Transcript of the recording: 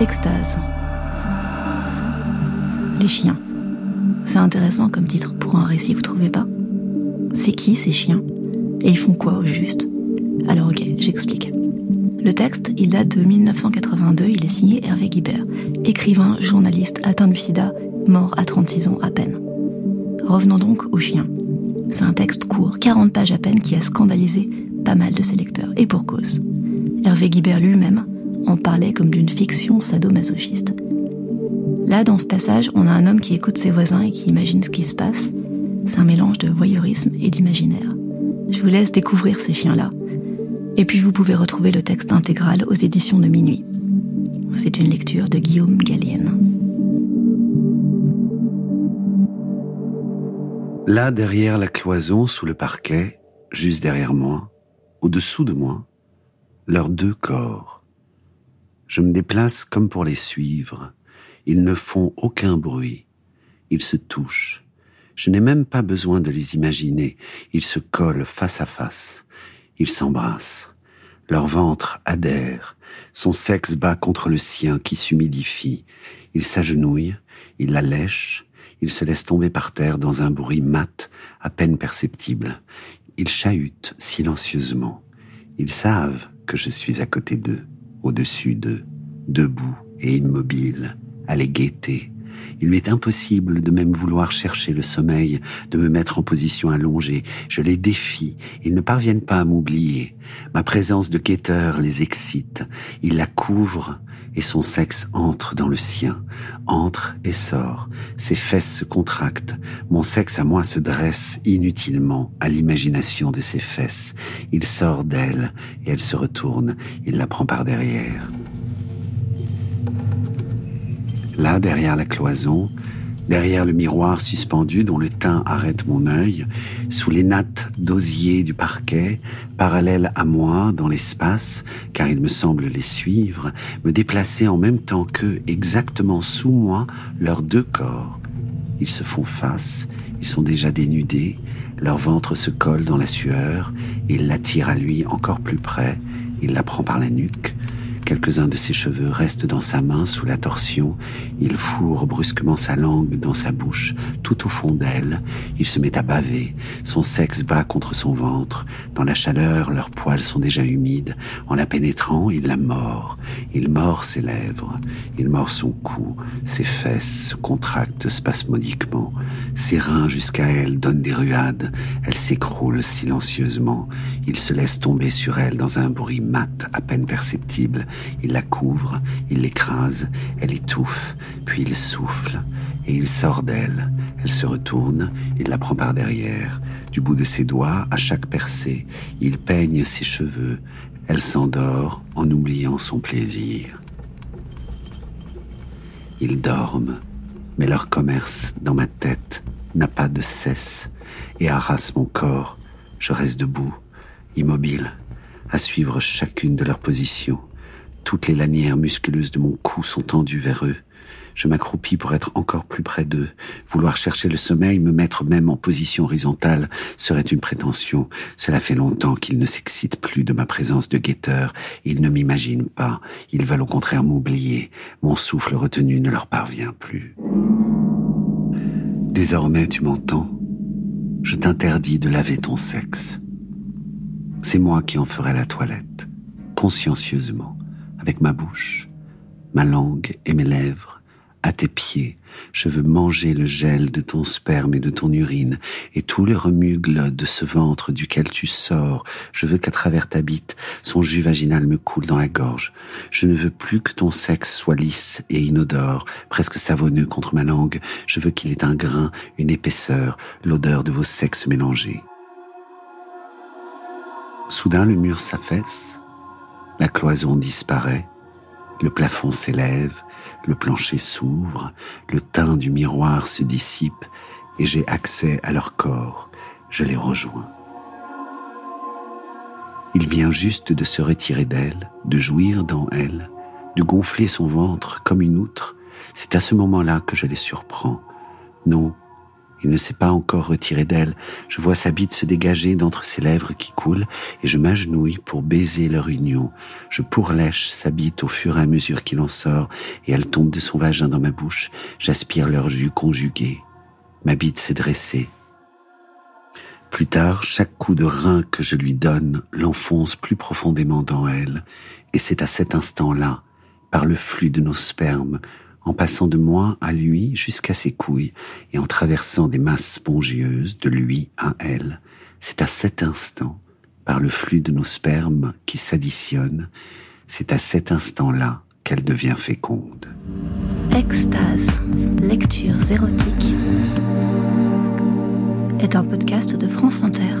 Extase. Les chiens. C'est intéressant comme titre pour un récit, vous trouvez pas? C'est qui ces chiens? Et ils font quoi au juste? Alors ok, j'explique. Le texte, il date de 1982, il est signé Hervé Guibert, écrivain, journaliste atteint du sida, mort à 36 ans à peine. Revenons donc aux chiens. C'est un texte court, 40 pages à peine, qui a scandalisé pas mal de ses lecteurs, et pour cause. Hervé Guibert lui-même en parlait comme d'une fiction sadomasochiste. Là, dans ce passage, on a un homme qui écoute ses voisins et qui imagine ce qui se passe. C'est un mélange de voyeurisme et d'imaginaire. Je vous laisse découvrir ces chiens-là, et puis vous pouvez retrouver le texte intégral aux éditions de Minuit. C'est une lecture de Guillaume Gallienne. Là, derrière la cloison, sous le parquet, juste derrière moi, au-dessous de moi, leurs deux corps. Je me déplace comme pour les suivre. Ils ne font aucun bruit. Ils se touchent. Je n'ai même pas besoin de les imaginer. Ils se collent face à face. Ils s'embrassent. Leur ventre adhère. Son sexe bat contre le sien qui s'humidifie. Il s'agenouille. Il la lèche. Il se laisse tomber par terre dans un bruit mat, à peine perceptible. Ils chahutent silencieusement. Ils savent que je suis à côté d'eux, au-dessus d'eux, debout et immobile, à les guetter, il m'est impossible de même vouloir chercher le sommeil, de me mettre en position allongée. Je les défie. Ils ne parviennent pas à m'oublier. Ma présence de guetteur les excite. Il la couvre et son sexe entre dans le sien, entre et sort. Ses fesses se contractent. Mon sexe à moi se dresse inutilement à l'imagination de ses fesses. Il sort d'elle et elle se retourne. Il la prend par derrière. Là, derrière la cloison, derrière le miroir suspendu dont le teint arrête mon œil, sous les nattes d'osier du parquet, parallèle à moi dans l'espace, car il me semble les suivre, me déplacer en même temps qu'eux, exactement sous moi, leurs deux corps. Ils se font face, ils sont déjà dénudés, leur ventre se colle dans la sueur, il l'attire à lui encore plus près, il la prend par la nuque, Quelques-uns de ses cheveux restent dans sa main sous la torsion. Il fourre brusquement sa langue dans sa bouche, tout au fond d'elle. Il se met à baver. Son sexe bat contre son ventre. Dans la chaleur, leurs poils sont déjà humides. En la pénétrant, il la mord. Il mord ses lèvres. Il mord son cou. Ses fesses se contractent spasmodiquement. Ses reins jusqu'à elle donnent des ruades. Elle s'écroule silencieusement. Il se laisse tomber sur elle dans un bruit mat à peine perceptible. Il la couvre, il l'écrase, elle étouffe, puis il souffle, et il sort d'elle. Elle se retourne, il la prend par derrière. Du bout de ses doigts, à chaque percée, il peigne ses cheveux. Elle s'endort en oubliant son plaisir. Ils dorment, mais leur commerce dans ma tête n'a pas de cesse et harasse mon corps. Je reste debout, immobile, à suivre chacune de leurs positions. Toutes les lanières musculeuses de mon cou sont tendues vers eux. Je m'accroupis pour être encore plus près d'eux. Vouloir chercher le sommeil, me mettre même en position horizontale, serait une prétention. Cela fait longtemps qu'ils ne s'excitent plus de ma présence de guetteur. Ils ne m'imaginent pas. Ils veulent au contraire m'oublier. Mon souffle retenu ne leur parvient plus. Désormais, tu m'entends? Je t'interdis de laver ton sexe. C'est moi qui en ferai la toilette, consciencieusement avec ma bouche, ma langue et mes lèvres, à tes pieds. Je veux manger le gel de ton sperme et de ton urine et tout le remugles de ce ventre duquel tu sors. Je veux qu'à travers ta bite, son jus vaginal me coule dans la gorge. Je ne veux plus que ton sexe soit lisse et inodore, presque savonneux contre ma langue. Je veux qu'il ait un grain, une épaisseur, l'odeur de vos sexes mélangés. Soudain, le mur s'affaisse la cloison disparaît, le plafond s'élève, le plancher s'ouvre, le teint du miroir se dissipe et j'ai accès à leur corps, je les rejoins. Il vient juste de se retirer d'elle, de jouir dans elle, de gonfler son ventre comme une outre. C'est à ce moment-là que je les surprends. Non, Il ne s'est pas encore retiré d'elle. Je vois sa bite se dégager d'entre ses lèvres qui coulent et je m'agenouille pour baiser leur union. Je pourlèche sa bite au fur et à mesure qu'il en sort et elle tombe de son vagin dans ma bouche. J'aspire leur jus conjugué. Ma bite s'est dressée. Plus tard, chaque coup de rein que je lui donne l'enfonce plus profondément dans elle, et c'est à cet instant-là, par le flux de nos spermes, en passant de moi à lui jusqu'à ses couilles et en traversant des masses spongieuses de lui à elle. C'est à cet instant, par le flux de nos spermes qui s'additionnent, c'est à cet instant-là qu'elle devient féconde. Extase, lectures érotiques, est un podcast de France Inter.